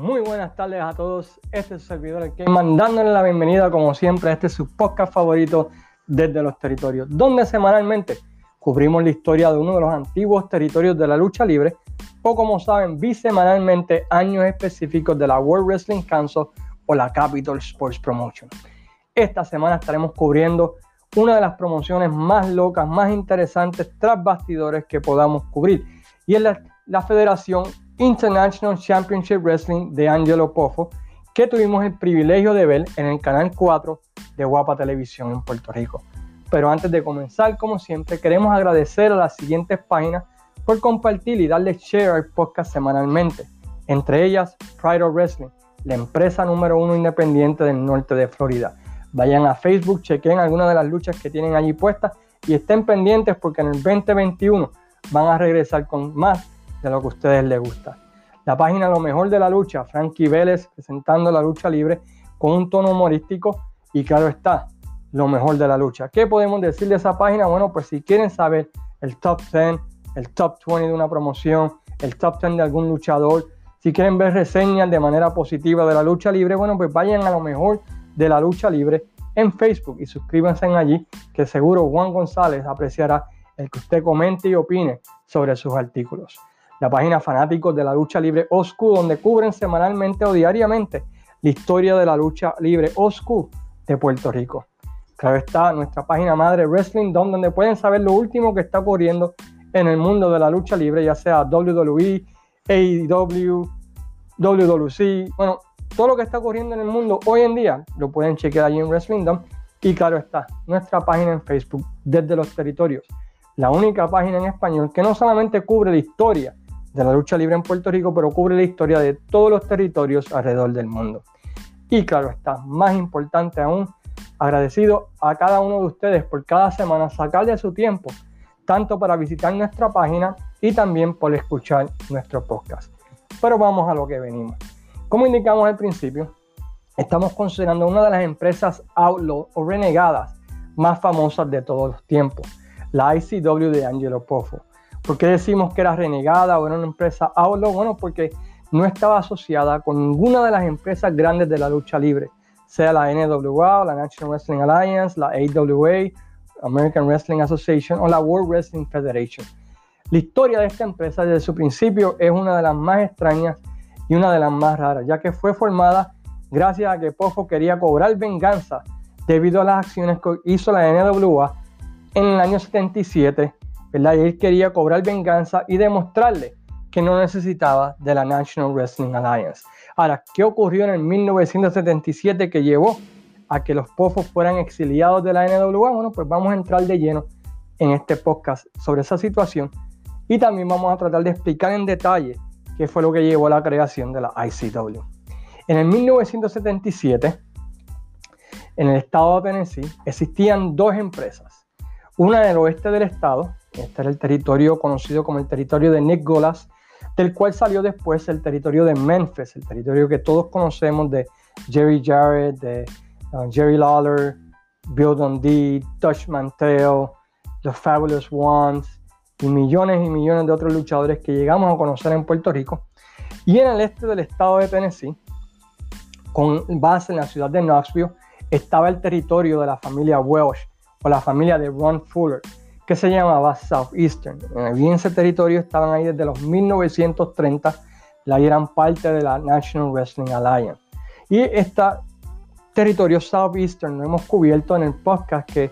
Muy buenas tardes a todos. Este es su servidor, el que mandándole la bienvenida, como siempre, a este es su podcast favorito desde los territorios, donde semanalmente cubrimos la historia de uno de los antiguos territorios de la lucha libre, o como saben, bisemanalmente años específicos de la World Wrestling Council o la Capital Sports Promotion. Esta semana estaremos cubriendo una de las promociones más locas, más interesantes tras bastidores que podamos cubrir, y es la, la Federación International Championship Wrestling de Angelo Poffo, que tuvimos el privilegio de ver en el canal 4 de Guapa Televisión en Puerto Rico. Pero antes de comenzar, como siempre, queremos agradecer a las siguientes páginas por compartir y darle share al podcast semanalmente. Entre ellas, Pride of Wrestling, la empresa número uno independiente del norte de Florida. Vayan a Facebook, chequen algunas de las luchas que tienen allí puestas y estén pendientes porque en el 2021 van a regresar con más de lo que a ustedes les gusta. La página Lo Mejor de la Lucha, Frankie Vélez presentando la lucha libre con un tono humorístico y claro está, lo mejor de la lucha. ¿Qué podemos decir de esa página? Bueno, pues si quieren saber el top 10, el top 20 de una promoción, el top 10 de algún luchador, si quieren ver reseñas de manera positiva de la lucha libre, bueno, pues vayan a lo mejor de la lucha libre en Facebook y suscríbanse allí, que seguro Juan González apreciará el que usted comente y opine sobre sus artículos la página Fanáticos de la Lucha Libre OSCU, donde cubren semanalmente o diariamente la historia de la lucha libre OSCU de Puerto Rico. Claro está nuestra página madre Wrestling Dome, donde pueden saber lo último que está ocurriendo en el mundo de la lucha libre, ya sea WWE, AEW, WWC, bueno, todo lo que está ocurriendo en el mundo hoy en día lo pueden chequear allí en Wrestling Dome. Y claro está, nuestra página en Facebook, desde los territorios, la única página en español que no solamente cubre la historia de la lucha libre en Puerto Rico, pero cubre la historia de todos los territorios alrededor del mundo. Y claro está, más importante aún, agradecido a cada uno de ustedes por cada semana sacarle su tiempo, tanto para visitar nuestra página y también por escuchar nuestro podcast. Pero vamos a lo que venimos. Como indicamos al principio, estamos considerando una de las empresas outlaw o renegadas más famosas de todos los tiempos, la ICW de Angelo Poffo. ¿Por qué decimos que era renegada o era una empresa outlaw? Bueno, porque no estaba asociada con ninguna de las empresas grandes de la lucha libre, sea la NWA, la National Wrestling Alliance, la AWA, American Wrestling Association o la World Wrestling Federation. La historia de esta empresa desde su principio es una de las más extrañas y una de las más raras, ya que fue formada gracias a que Poffo quería cobrar venganza debido a las acciones que hizo la NWA en el año 77 y él quería cobrar venganza y demostrarle que no necesitaba de la National Wrestling Alliance. Ahora, ¿qué ocurrió en el 1977 que llevó a que los pofos fueran exiliados de la NWA? Bueno, pues vamos a entrar de lleno en este podcast sobre esa situación y también vamos a tratar de explicar en detalle qué fue lo que llevó a la creación de la ICW. En el 1977, en el estado de Tennessee, existían dos empresas. Una en el oeste del estado, este era el territorio conocido como el territorio de Nick Golas, del cual salió después el territorio de Memphis, el territorio que todos conocemos de Jerry Jarrett, de uh, Jerry Lawler, Bill Dundee, Dutch Manteo, los Fabulous Ones y millones y millones de otros luchadores que llegamos a conocer en Puerto Rico. Y en el este del estado de Tennessee, con base en la ciudad de Knoxville, estaba el territorio de la familia Welsh o la familia de Ron Fuller, que se llamaba Southeastern. en ese territorio estaban ahí desde los 1930, la eran parte de la National Wrestling Alliance. Y este territorio Southeastern lo hemos cubierto en el podcast que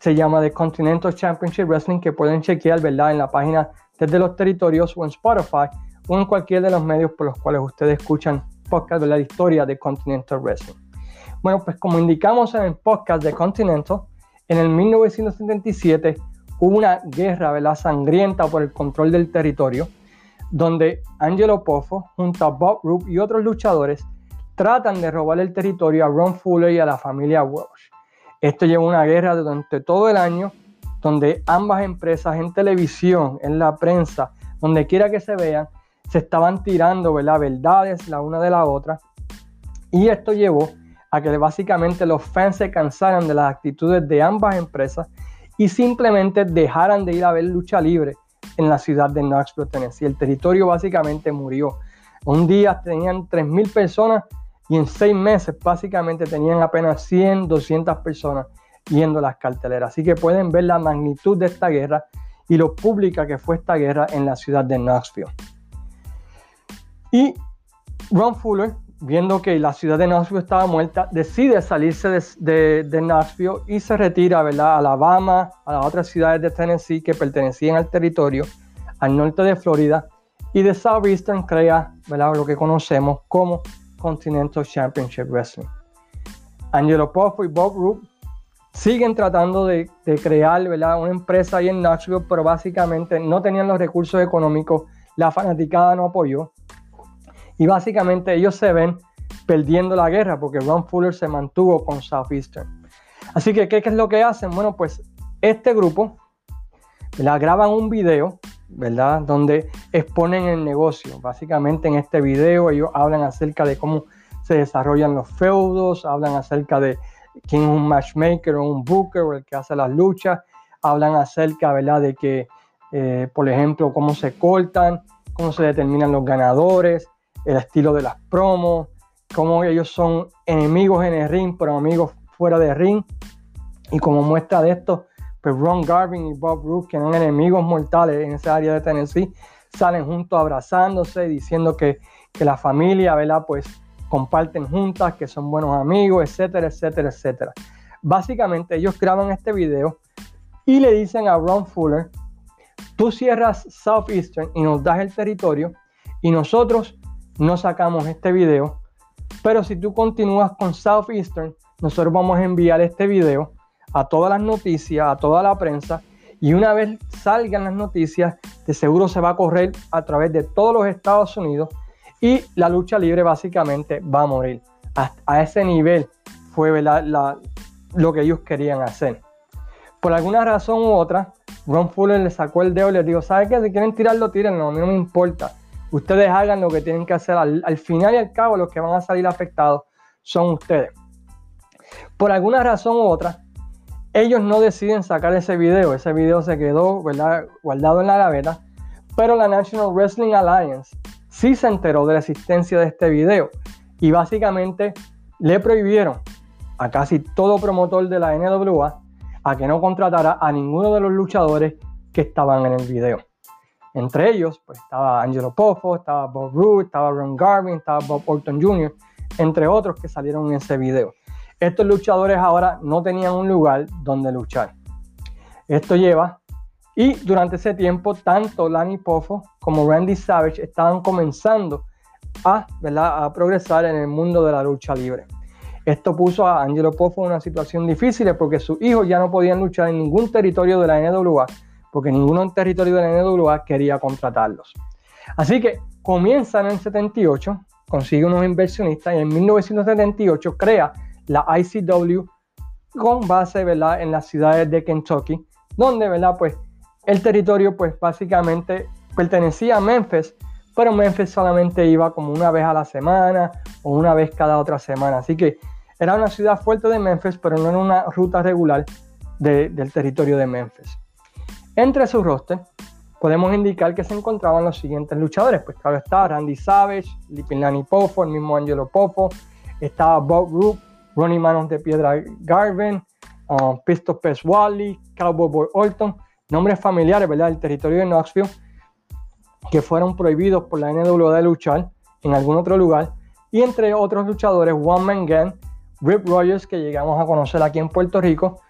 se llama The Continental Championship Wrestling, que pueden chequear, ¿verdad? En la página desde los territorios o en Spotify o en cualquier de los medios por los cuales ustedes escuchan podcast de la historia de Continental Wrestling. Bueno, pues como indicamos en el podcast de Continental, en el 1977 hubo una guerra ¿verdad? sangrienta por el control del territorio, donde Angelo Poffo, junto a Bob Roop y otros luchadores, tratan de robar el territorio a Ron Fuller y a la familia Welsh. Esto llevó una guerra durante todo el año, donde ambas empresas en televisión, en la prensa, donde quiera que se vean, se estaban tirando ¿verdad? verdades la una de la otra. Y esto llevó a que básicamente los fans se cansaran de las actitudes de ambas empresas y simplemente dejaran de ir a ver lucha libre en la ciudad de Knoxville, Tennessee. El territorio básicamente murió. Un día tenían 3.000 personas y en seis meses básicamente tenían apenas 100, 200 personas yendo a las carteleras. Así que pueden ver la magnitud de esta guerra y lo pública que fue esta guerra en la ciudad de Knoxville. Y Ron Fuller, viendo que la ciudad de Knoxville estaba muerta, decide salirse de, Knoxville y se retira ¿verdad? a Alabama, a las otras ciudades de Tennessee que pertenecían al territorio, al norte de Florida, y de Southeastern crea ¿verdad? lo que conocemos como Continental Championship Wrestling. Angelo Poffo y Bob Roop siguen tratando de, crear ¿verdad? una empresa ahí en Knoxville, pero básicamente no tenían los recursos económicos, la fanaticada no apoyó y básicamente ellos se ven perdiendo la guerra porque Ron Fuller se mantuvo con Southeastern. Así que, ¿qué, es lo que hacen? Bueno, pues este grupo la graban un video, ¿verdad? Donde exponen el negocio. Básicamente en este video ellos hablan acerca de cómo se desarrollan los feudos, hablan acerca de quién es un matchmaker o un booker o el que hace las luchas, hablan acerca, ¿verdad? De que, eh, por ejemplo, cómo se cortan, cómo se determinan los ganadores, el estilo de las promos, cómo ellos son enemigos en el ring, pero amigos fuera de ring. Y como muestra de esto, pues Ron Garvin y Bob Roode, que eran enemigos mortales en esa área de Tennessee, salen juntos abrazándose, diciendo que, que la familia, ¿verdad? Pues comparten juntas, que son buenos amigos, etcétera, etcétera, etcétera. Básicamente ellos graban este video y le dicen a Ron Fuller, tú cierras Southeastern y nos das el territorio y nosotros no sacamos este video, pero si tú continúas con Southeastern, nosotros vamos a enviar este video a todas las noticias, a toda la prensa, y una vez salgan las noticias, de seguro se va a correr a través de todos los Estados Unidos y la lucha libre básicamente va a morir. A, ese nivel fue lo que ellos querían hacer. Por alguna razón u otra, Ron Fuller le sacó el dedo y le dijo, ¿sabes qué? Si quieren tirarlo, tírenlo, a mí no me importa. Ustedes hagan lo que tienen que hacer. Al, final y al cabo, los que van a salir afectados son ustedes. Por alguna razón u otra, ellos no deciden sacar ese video. Ese video se quedó guardado en la gaveta. Pero la National Wrestling Alliance sí se enteró de la existencia de este video. Y básicamente le prohibieron a casi todo promotor de la NWA a que no contratara a ninguno de los luchadores que estaban en el video. Entre ellos, pues estaba Angelo Poffo, estaba Bob Roode, estaba Ron Garvin, estaba Bob Orton Jr., entre otros que salieron en ese video. Estos luchadores ahora no tenían un lugar donde luchar. Esto lleva, y durante ese tiempo, tanto Lanny Poffo como Randy Savage estaban comenzando a, a progresar en el mundo de la lucha libre. Esto puso a Angelo Poffo en una situación difícil porque sus hijos ya no podían luchar en ningún territorio de la NWA porque ninguno en territorio de la NWA quería contratarlos. Así que comienzan en el 78, consigue unos inversionistas y en 1978 crea la ICW con base ¿verdad? en las ciudades de Kentucky, donde ¿verdad? Pues, el territorio pues, básicamente pertenecía a Memphis, pero Memphis solamente iba como una vez a la semana o una vez cada otra semana. Así que era una ciudad fuerte de Memphis, pero no era una ruta regular del territorio de Memphis. Entre su roster podemos indicar que se encontraban los siguientes luchadores. Pues claro está Randy Savage, Lipilani Poffo, el mismo Angelo Poffo, estaba Bob Roop, Ronnie Manos de Piedra Garvin, um, Pisto Pes Wally, Cowboy Boy Orton, nombres familiares. Del territorio de Knoxville, que fueron prohibidos por la NWA de luchar en algún otro lugar. Y entre otros luchadores, One Man Gang, Rip Rogers, que llegamos a conocer aquí en Puerto Rico,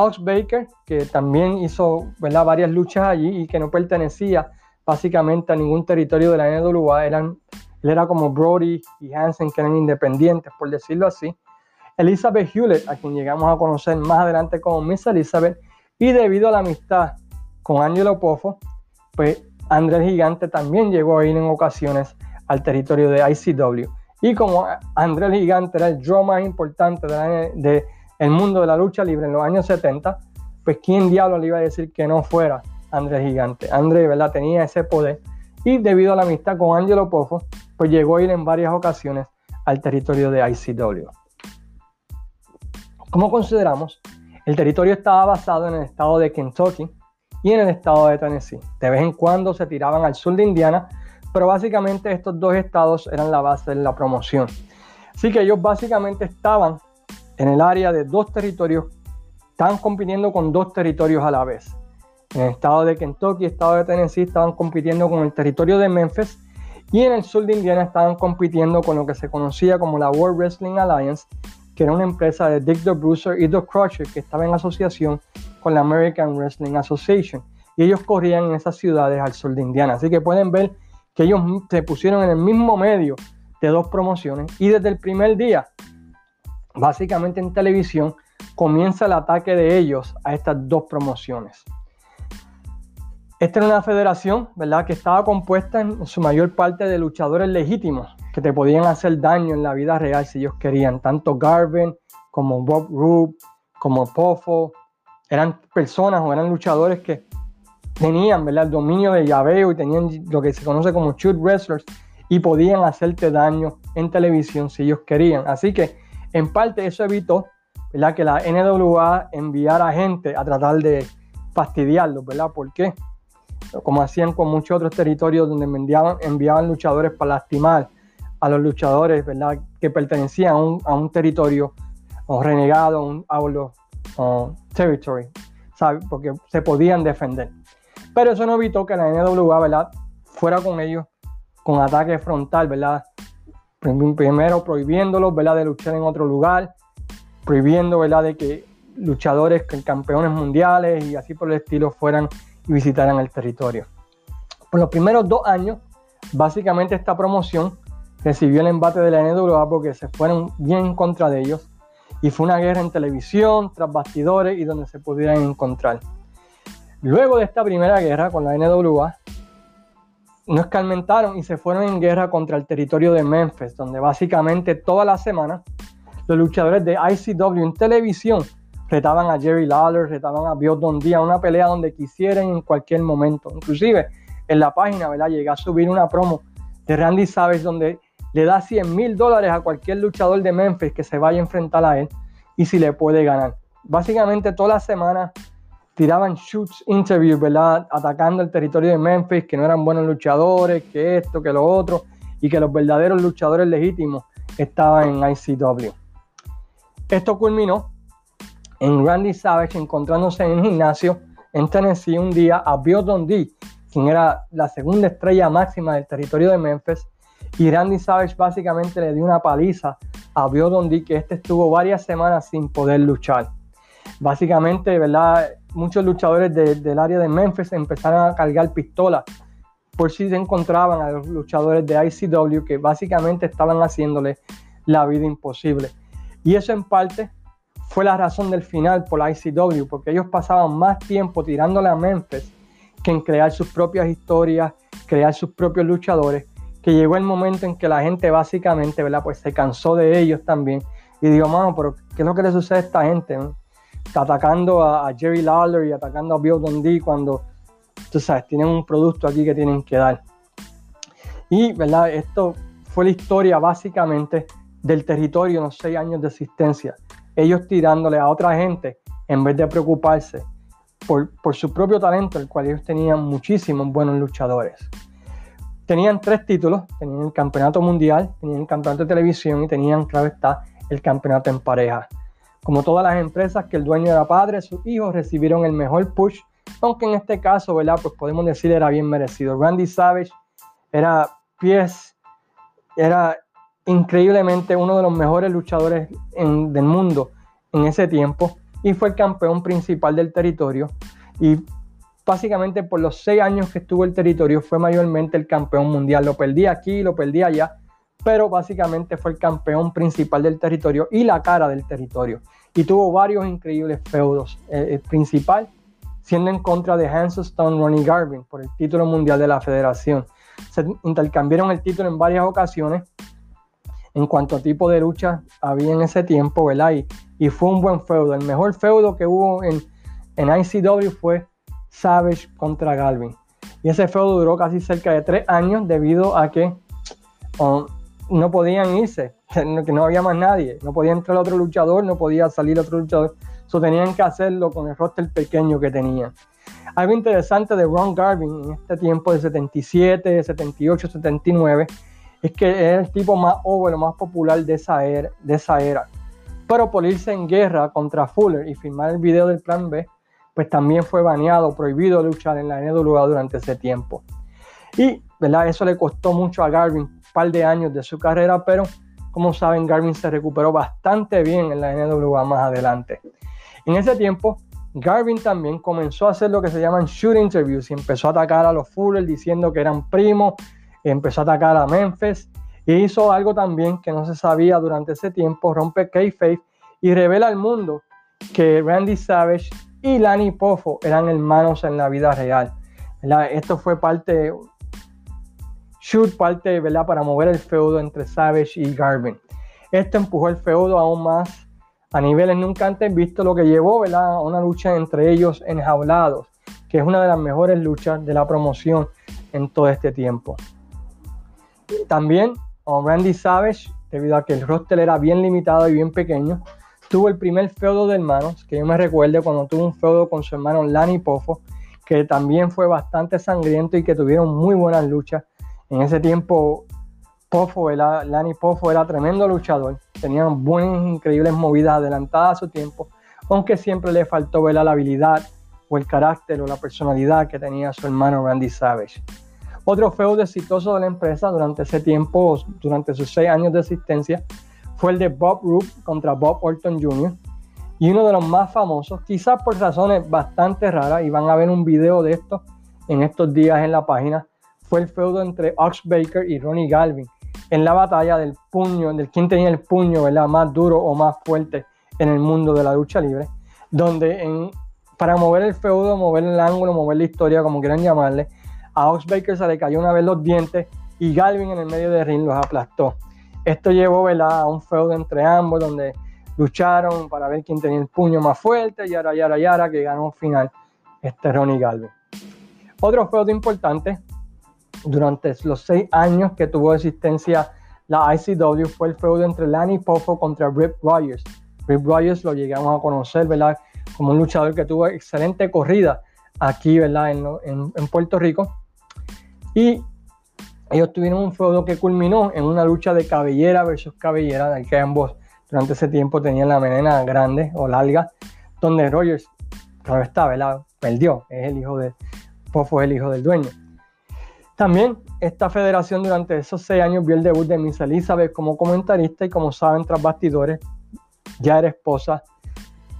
Ox Baker, que también hizo varias luchas allí y que no pertenecía básicamente a ningún territorio de la NWA, eran, él era como Brody y Hansen, que eran independientes, por decirlo así. Elizabeth Hewlett, a quien llegamos a conocer más adelante como Miss Elizabeth, y debido a la amistad con Angelo Poffo, pues Andrés Gigante también llegó a ir en ocasiones al territorio de ICW. Y como Andrés Gigante era el draw más importante de, de el mundo de la lucha libre en los años 70, pues quién diablo le iba a decir que no fuera Andrés Gigante. Andrés, ¿verdad? Tenía ese poder y debido a la amistad con Angelo Poffo, pues llegó a ir en varias ocasiones al territorio de ICW. Como consideramos, el territorio estaba basado en el estado de Kentucky y en el estado de Tennessee. De vez en cuando se tiraban al sur de Indiana, Pero básicamente estos dos estados eran la base de la promoción. Así que ellos básicamente estaban en el área de dos territorios, estaban compitiendo con dos territorios a la vez. En el estado de Kentucky y el estado de Tennessee estaban compitiendo con el territorio de Memphis y en el sur de Indiana estaban compitiendo con lo que se conocía como la World Wrestling Alliance, que era una empresa de Dick the Bruiser y Doc Crusher que estaba en asociación con la American Wrestling Association. Y ellos corrían en esas ciudades al sur de Indiana. Así que pueden ver que ellos se pusieron en el mismo medio de dos promociones y desde el primer día, básicamente en televisión, comienza el ataque de ellos a estas dos promociones. Esta era una federación, ¿verdad?, que estaba compuesta en su mayor parte de luchadores legítimos que te podían hacer daño en la vida real si ellos querían. Tanto Garvin como Bob Roop, como Poffo, eran personas o eran luchadores que tenían, ¿verdad?, el dominio de llaveo y tenían lo que se conoce como shoot wrestlers y podían hacerte daño en televisión si ellos querían. Así que, en parte, eso evitó, ¿verdad?, que la NWA enviara gente a tratar de fastidiarlos, ¿verdad? ¿Por qué? como hacían con muchos otros territorios donde enviaban, enviaban luchadores para lastimar a los luchadores ¿verdad? que pertenecían a un, territorio o renegado, a un territory, porque se podían defender. Pero eso no evitó que la NWA ¿verdad? fuera con ellos con ataque frontal, ¿verdad? Primero prohibiéndolos ¿verdad? de luchar en otro lugar, prohibiendo ¿verdad? de que luchadores, campeones mundiales y así por el estilo fueran y visitaran el territorio. Por los primeros dos años, básicamente esta promoción recibió el embate de la NWA porque se fueron bien en contra de ellos y fue una guerra en televisión, tras bastidores y donde se pudieran encontrar. Luego de esta primera guerra con la NWA, no escarmentaron y se fueron en guerra contra el territorio de Memphis, donde básicamente toda la semana los luchadores de ICW en televisión retaban a Jerry Lawler, retaban a Bill Dundee una pelea donde quisieran en cualquier momento. Inclusive en la página, ¿verdad? Llegué a subir una promo de Randy Savage donde le da 100 mil dólares a cualquier luchador de Memphis que se vaya a enfrentar a él y si le puede ganar. Básicamente toda la semana tiraban shoots interviews, ¿verdad? Atacando el territorio de Memphis, que no eran buenos luchadores, que esto, que lo otro, y que los verdaderos luchadores legítimos estaban en ICW. Esto culminó en Randy Savage encontrándose en el gimnasio en Tennessee un día a Bill Dundee, quien era la segunda estrella máxima del territorio de Memphis, y Randy Savage básicamente le dio una paliza a Bill Dundee, que este estuvo varias semanas sin poder luchar. Básicamente, ¿verdad? Muchos luchadores del área de Memphis empezaron a cargar pistolas por si se encontraban a los luchadores de ICW que básicamente estaban haciéndole la vida imposible. Y eso en parte fue la razón del final por la ICW, porque ellos pasaban más tiempo tirándole a Memphis que en crear sus propias historias, crear sus propios luchadores, que llegó el momento en que la gente básicamente, ¿verdad? Pues se cansó de ellos también y digo, mano, pero ¿qué es lo que le sucede a esta gente? Atacando a, Jerry Lawler y atacando a Bill Dundee cuando, tú sabes, tienen un producto aquí que tienen que dar. Y, ¿verdad? Esto fue la historia básicamente del territorio en los seis años de existencia ellos tirándole a otra gente en vez de preocuparse por, su propio talento, el cual ellos tenían muchísimos buenos luchadores. Tenían tres títulos, tenían el campeonato mundial, tenían el campeonato de televisión y tenían, claro está, el campeonato en pareja. Como todas las empresas que el dueño era padre, sus hijos recibieron el mejor push, aunque en este caso, ¿verdad? Pues podemos decir era bien merecido. Randy Savage era pies, era increíblemente uno de los mejores luchadores del mundo en ese tiempo y fue el campeón principal del territorio y básicamente por los seis años que estuvo el territorio fue mayormente el campeón mundial. Lo perdí aquí, lo perdí allá, pero básicamente fue el campeón principal del territorio y la cara del territorio. Y tuvo varios increíbles feudos. el principal siendo en contra de Hanson Stone Ronnie Garvin por el título mundial de la federación. Se intercambiaron el título en varias ocasiones en cuanto a tipo de lucha había en ese tiempo, ¿verdad? Y, fue un buen feudo. El mejor feudo que hubo en, en ICW fue Savage contra Galvin. Y ese feudo duró casi cerca de tres años debido a que um, no podían irse, que no había más nadie. No podía entrar otro luchador, no podía salir otro luchador. Eso tenían que hacerlo con el roster pequeño que tenían. Algo interesante de Ron Garvin en este tiempo de 77, 78, 79 es que es el tipo más over, más popular de esa era. Era. Pero por irse en guerra contra Fuller y firmar el video del Plan B, pues también fue baneado, prohibido luchar en la NWA durante ese tiempo. Y ¿verdad? eso le costó mucho a Garvin par de años de su carrera, pero como saben, Garvin se recuperó bastante bien en la NWA más adelante. En ese tiempo, Garvin también comenzó a hacer lo que se llaman shoot interviews y empezó a atacar a los Fuller diciendo que eran primos, empezó a atacar a Memphis y hizo algo también que no se sabía durante ese tiempo, rompe kayfabe y revela al mundo que Randy Savage y Lanny Poffo eran hermanos en la vida real. Esto fue parte, shoot parte, ¿verdad? Para mover el feudo entre Savage y Garvin. Esto empujó el feudo aún más a niveles nunca antes visto, lo que llevó. A una lucha entre ellos enjaulados, que es una de las mejores luchas de la promoción en todo este tiempo. También Randy Savage, debido a que el roster era bien limitado y bien pequeño, tuvo el primer feudo de hermanos, que yo me recuerdo cuando tuvo un feudo con su hermano Lanny Poffo, que también fue bastante sangriento y que tuvieron muy buenas luchas. En ese tiempo, Poffo, Lanny Poffo era tremendo luchador, tenía buenas, increíbles movidas adelantadas a su tiempo, aunque siempre le faltó ver la habilidad o el carácter o la personalidad que tenía su hermano Randy Savage. Otro feudo exitoso de la empresa durante ese tiempo, durante sus seis años de existencia, fue el de Bob Roop contra Bob Orton Jr. Y uno de los más famosos, quizás por razones bastante raras, y van a ver un video de esto en estos días en la página, fue el feudo entre Ox Baker y Ronnie Galvin en la batalla del puño, del quien tenía el puño ¿verdad? más duro o más fuerte en el mundo de la lucha libre, donde para mover el feudo, mover el ángulo, mover la historia, como quieran llamarle, a Ox Baker se le cayó una vez los dientes y Galvin en el medio de ring los aplastó. Esto llevó a un feudo entre ambos donde lucharon para ver quién tenía el puño más fuerte, y yara, yara, yara, que ganó un final este Ronnie Galvin. Otro feudo importante durante los seis años que tuvo existencia la ICW fue el feudo entre Lanny Poffo contra Rip Rogers. Rip Rogers lo llegamos a conocer, ¿verdad? Como un luchador que tuvo excelente corrida aquí, ¿verdad? En, en, en Puerto Rico. Y ellos tuvieron un feudo que culminó en una lucha de cabellera versus cabellera, de que ambos durante ese tiempo tenían la melena grande o larga, donde Rogers, claro está, ¿verdad? Perdió, es el hijo de, Poffo es el hijo del dueño. También esta federación durante esos seis años vio el debut de Miss Elizabeth como comentarista y como saben tras bastidores ya era esposa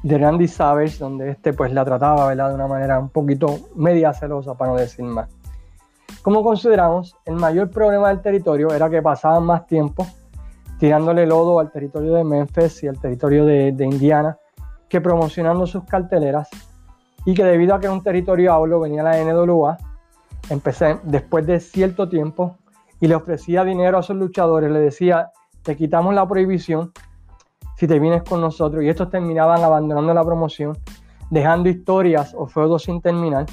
de Randy Savage, donde este pues la trataba ¿verdad? de una manera un poquito media celosa para no decir más. Como consideramos, el mayor problema del territorio era que pasaban más tiempo tirándole lodo al territorio de Memphis y al territorio de, Indiana que promocionando sus carteleras y que debido a que es un territorio hablo venía la NWA, empecé después de cierto tiempo y le ofrecía dinero a sus luchadores, le decía, te quitamos la prohibición si te vienes con nosotros y estos terminaban abandonando la promoción, dejando historias o feudos sin terminar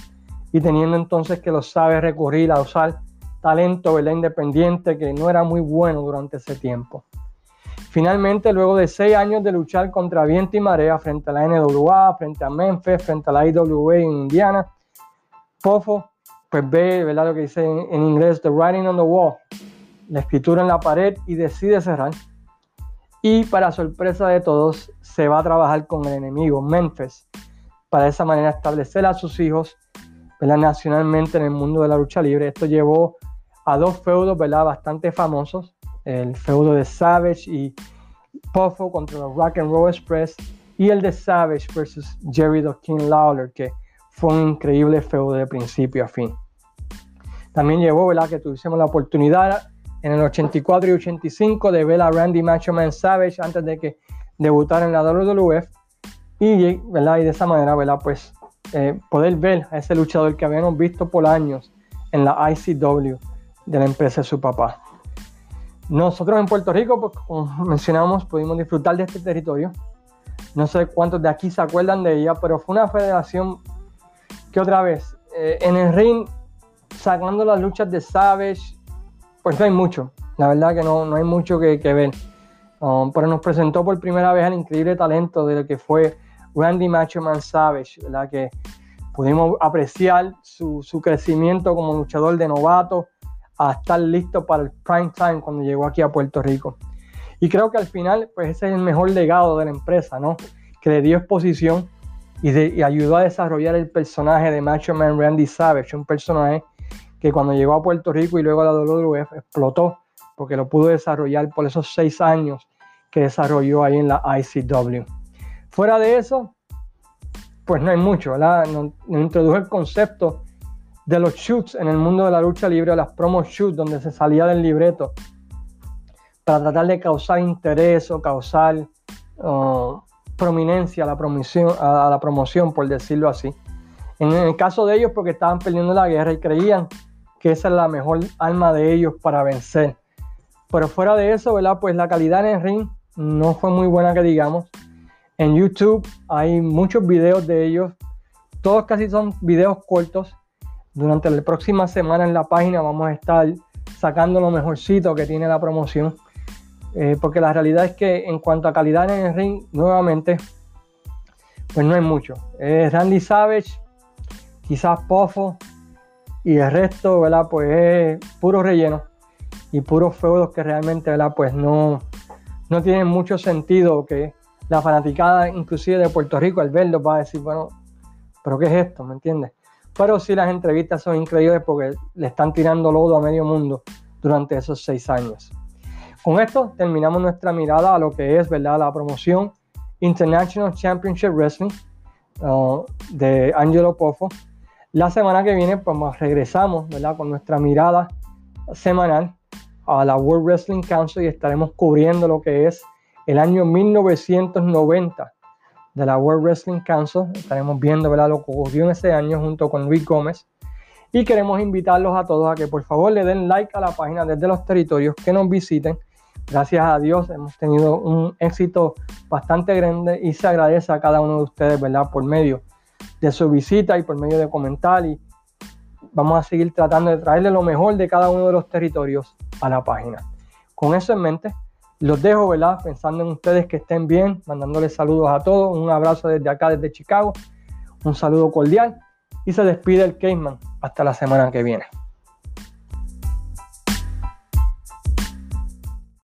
y teniendo entonces que los sabe recurrir a usar talento ¿verdad? independiente que no era muy bueno durante ese tiempo. Finalmente, luego de seis años de luchar contra viento y marea frente a la NWA, frente a Memphis, frente a la IWA en Indiana, Poffo pues ve ¿verdad? lo que dice en, inglés, The Writing on the Wall, la escritura en la pared y decide cerrar. Y para sorpresa de todos, se va a trabajar con el enemigo, Memphis, para de esa manera establecer a sus hijos nacionalmente en el mundo de la lucha libre. Esto llevó a dos feudos ¿verdad? bastante famosos, el feudo de Savage y Poffo contra los Rock and Roll Express y el de Savage versus Jerry the King Lawler, que fue un increíble feudo de principio a fin. También llevó ¿verdad? que tuviésemos la oportunidad en el 84 y 85 de ver a Randy Macho Man Savage antes de que debutara en la WWF y, ¿verdad? y de esa manera ¿verdad? pues eh, poder ver a ese luchador que habíamos visto por años en la ICW de la empresa de su papá. Nosotros en Puerto Rico, pues, como mencionamos, pudimos disfrutar de este territorio. No sé cuántos de aquí se acuerdan de ella, pero fue una federación que otra vez, eh, en el ring, sacando las luchas de Savage, pues no hay mucho. La verdad que no, no hay mucho que, ver. Um, pero nos presentó por primera vez el increíble talento de lo que fue Randy Macho Man Savage, ¿verdad? Que pudimos apreciar su, su crecimiento como luchador de novato a estar listo para el prime time cuando llegó aquí a Puerto Rico. Y creo que al final, pues ese es el mejor legado de la empresa, ¿no? Que le dio exposición y, ayudó a desarrollar el personaje de Macho Man Randy Savage, un personaje que cuando llegó a Puerto Rico y luego a la WWF explotó, porque lo pudo desarrollar por esos seis años que desarrolló ahí en la ICW. Fuera de eso, pues no hay mucho, ¿verdad? Nos, introdujo el concepto de los shoots en el mundo de la lucha libre, las promo shoots, donde se salía del libreto para tratar de causar interés o causar uh, prominencia a la promoción, a la promoción, por decirlo así. En el caso de ellos, porque estaban perdiendo la guerra y creían que esa es la mejor arma de ellos para vencer. Pero fuera de eso, ¿verdad? Pues la calidad en el ring no fue muy buena que digamos. En YouTube hay muchos videos de ellos. Todos casi son videos cortos. Durante la próxima semana en la página vamos a estar sacando lo mejorcito que tiene la promoción. Eh, porque la realidad es que en cuanto a calidad en el ring, nuevamente, pues no hay mucho. Randy Savage, quizás Poffo y el resto, ¿verdad? Pues es puro relleno y puros feudos que realmente, ¿verdad? Pues no, no tienen mucho sentido que la fanaticada, inclusive de Puerto Rico, al verlo va a decir, bueno, pero ¿qué es esto? ¿Me entiendes? Pero sí las entrevistas son increíbles porque le están tirando lodo a medio mundo durante esos seis años. Con esto terminamos nuestra mirada a lo que es ¿verdad? la promoción International Championship Wrestling uh, de Angelo Poffo. La semana que viene pues, regresamos ¿verdad? con nuestra mirada semanal a la World Wrestling Council y estaremos cubriendo lo que es el año 1990 de la World Wrestling Council. Estaremos viendo ¿verdad? lo que ocurrió en ese año junto con Luis Gómez. Y queremos invitarlos a todos a que por favor le den like a la página desde los territorios, que nos visiten gracias a Dios hemos tenido un éxito bastante grande y se agradece a cada uno de ustedes, ¿verdad? Por medio de su visita y por medio de comentar y vamos a seguir tratando de traerle lo mejor de cada uno de los territorios a la página. Con eso en mente, los dejo, ¿verdad? Pensando en ustedes que estén bien, mandándoles saludos a todos, un abrazo desde acá, desde Chicago, un saludo cordial y se despide el Caveman hasta la semana que viene.